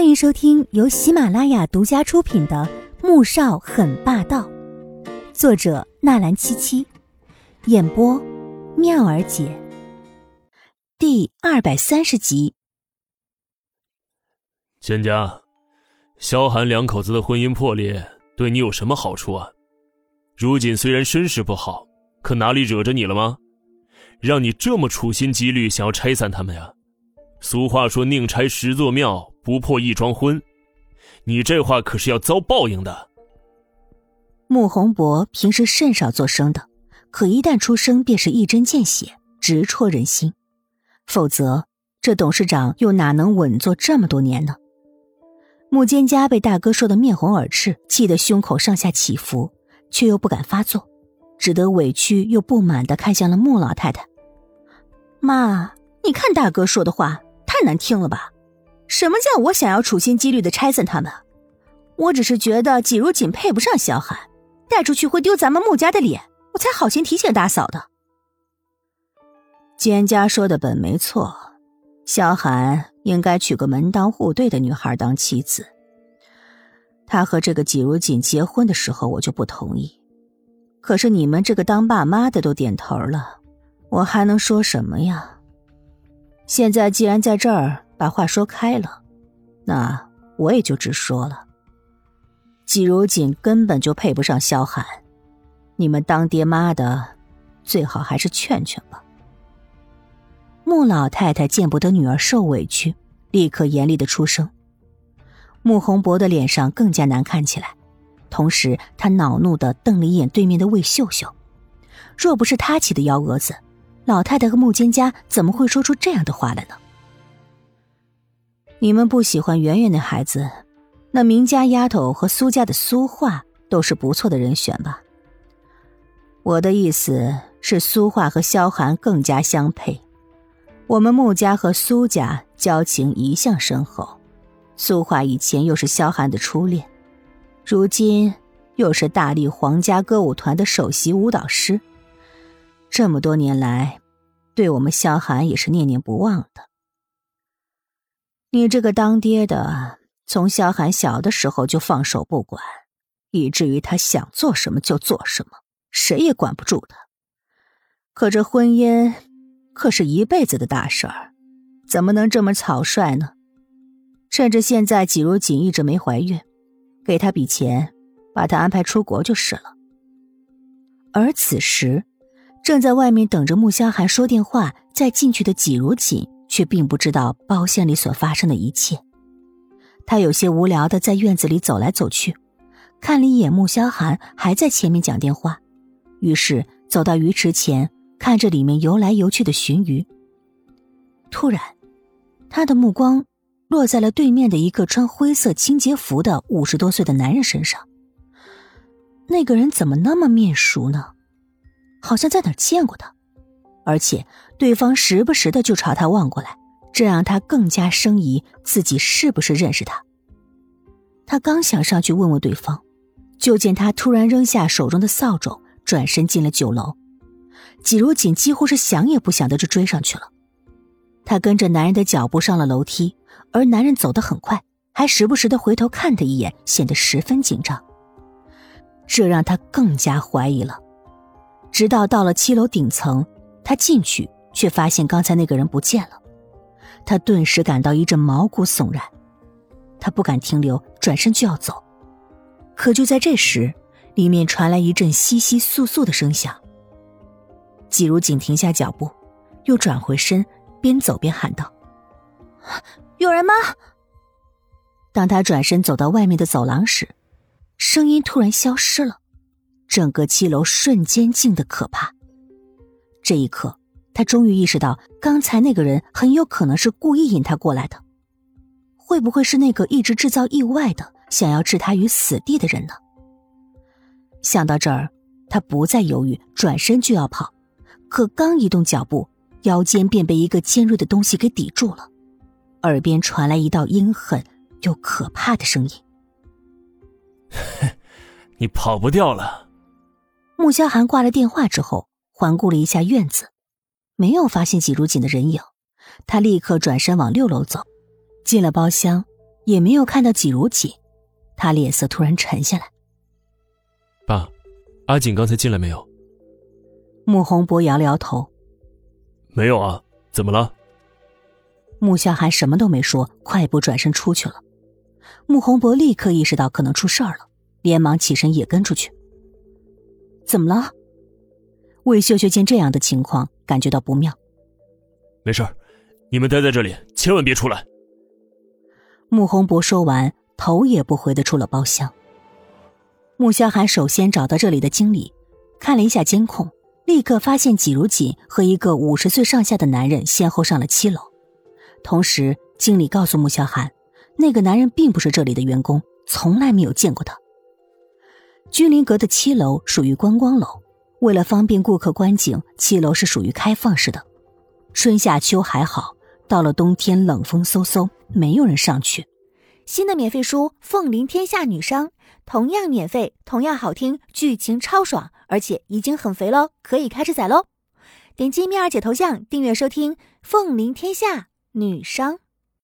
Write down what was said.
欢迎收听由喜马拉雅独家出品的《穆少很霸道》，作者纳兰七七，演播妙儿姐。第二百三十集。蒹葭，萧寒两口子的婚姻破裂，对你有什么好处啊？如锦虽然身世不好，可哪里惹着你了吗？让你这么处心积虑想要拆散他们呀？俗话说：“宁拆十座庙，不破一桩婚。”你这话可是要遭报应的。穆宏博平时甚少作声的，可一旦出声，便是一针见血，直戳人心。否则，这董事长又哪能稳坐这么多年呢？穆蒹葭被大哥说的面红耳赤，气得胸口上下起伏，却又不敢发作，只得委屈又不满的看向了穆老太太：“妈，你看大哥说的话。”太难听了吧？什么叫我想要处心积虑的拆散他们？我只是觉得季如锦配不上萧寒，带出去会丢咱们穆家的脸，我才好心提醒大嫂的。蒹葭说的本没错，萧寒应该娶个门当户对的女孩当妻子。他和这个季如锦结婚的时候，我就不同意。可是你们这个当爸妈的都点头了，我还能说什么呀？现在既然在这儿把话说开了，那我也就直说了。季如锦根本就配不上萧寒，你们当爹妈的最好还是劝劝吧。穆老太太见不得女儿受委屈，立刻严厉的出声。穆宏博的脸上更加难看起来，同时他恼怒的瞪了一眼对面的魏秀秀，若不是他起的幺蛾子。老太太和穆蒹葭怎么会说出这样的话来呢？你们不喜欢圆圆的孩子，那明家丫头和苏家的苏画都是不错的人选吧？我的意思是，苏画和萧寒更加相配。我们穆家和苏家交情一向深厚，苏画以前又是萧寒的初恋，如今又是大力皇家歌舞团的首席舞蹈师。这么多年来，对我们萧寒也是念念不忘的。你这个当爹的，从萧寒小的时候就放手不管，以至于他想做什么就做什么，谁也管不住他。可这婚姻可是一辈子的大事儿，怎么能这么草率呢？趁着现在季如锦一直没怀孕，给他笔钱，把他安排出国就是了。而此时。正在外面等着穆萧寒说电话再进去的季如锦，却并不知道包厢里所发生的一切。他有些无聊的在院子里走来走去，看了一眼穆萧寒还在前面讲电话，于是走到鱼池前，看着里面游来游去的鲟鱼。突然，他的目光落在了对面的一个穿灰色清洁服的五十多岁的男人身上。那个人怎么那么面熟呢？好像在哪儿见过他，而且对方时不时的就朝他望过来，这让他更加生疑自己是不是认识他。他刚想上去问问对方，就见他突然扔下手中的扫帚，转身进了酒楼。季如锦几乎是想也不想的就追上去了。他跟着男人的脚步上了楼梯，而男人走得很快，还时不时的回头看他一眼，显得十分紧张。这让他更加怀疑了。直到到了七楼顶层，他进去却发现刚才那个人不见了，他顿时感到一阵毛骨悚然，他不敢停留，转身就要走，可就在这时，里面传来一阵窸窸窣窣的声响。季如锦停下脚步，又转回身，边走边喊道：“有人吗？”当他转身走到外面的走廊时，声音突然消失了。整个七楼瞬间静得可怕。这一刻，他终于意识到，刚才那个人很有可能是故意引他过来的。会不会是那个一直制造意外的、想要置他于死地的人呢？想到这儿，他不再犹豫，转身就要跑。可刚移动脚步，腰间便被一个尖锐的东西给抵住了，耳边传来一道阴狠又可怕的声音：“你跑不掉了。”穆萧寒挂了电话之后，环顾了一下院子，没有发现季如锦的人影。他立刻转身往六楼走，进了包厢，也没有看到季如锦，他脸色突然沉下来。爸，阿锦刚才进来没有？穆宏博摇了摇头，没有啊，怎么了？穆萧寒什么都没说，快步转身出去了。穆宏博立刻意识到可能出事儿了，连忙起身也跟出去。怎么了？魏秀秀见这样的情况，感觉到不妙。没事你们待在这里，千万别出来。穆宏博说完，头也不回的出了包厢。穆萧寒首先找到这里的经理，看了一下监控，立刻发现季如锦和一个五十岁上下的男人先后上了七楼。同时，经理告诉穆萧寒，那个男人并不是这里的员工，从来没有见过他。君临阁的七楼属于观光楼，为了方便顾客观景，七楼是属于开放式的。春夏秋还好，到了冬天冷风嗖嗖，没有人上去。新的免费书《凤临天下女商》同样免费，同样好听，剧情超爽，而且已经很肥喽，可以开始宰喽！点击蜜儿姐头像订阅收听《凤临天下女商》。